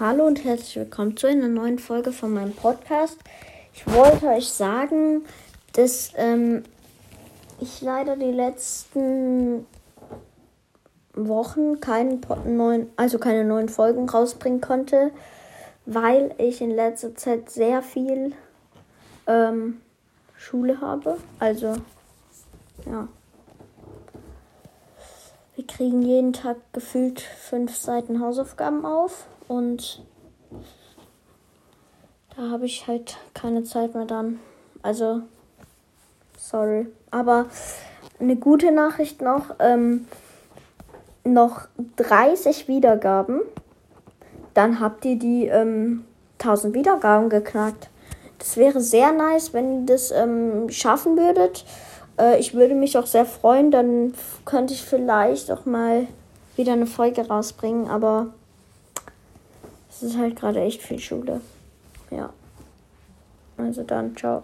Hallo und herzlich willkommen zu einer neuen Folge von meinem Podcast. Ich wollte euch sagen, dass ähm, ich leider die letzten Wochen keinen neuen, also keine neuen Folgen rausbringen konnte, weil ich in letzter Zeit sehr viel ähm, Schule habe. Also ja. Kriegen jeden Tag gefühlt fünf Seiten Hausaufgaben auf und da habe ich halt keine Zeit mehr dann. Also, sorry. Aber eine gute Nachricht noch, ähm, noch 30 Wiedergaben. Dann habt ihr die ähm, 1000 Wiedergaben geknackt. Das wäre sehr nice, wenn ihr das ähm, schaffen würdet. Äh, ich würde mich auch sehr freuen. Dann könnte ich vielleicht auch mal wieder eine Folge rausbringen. Aber es ist halt gerade echt viel Schule. Ja. Also dann, ciao.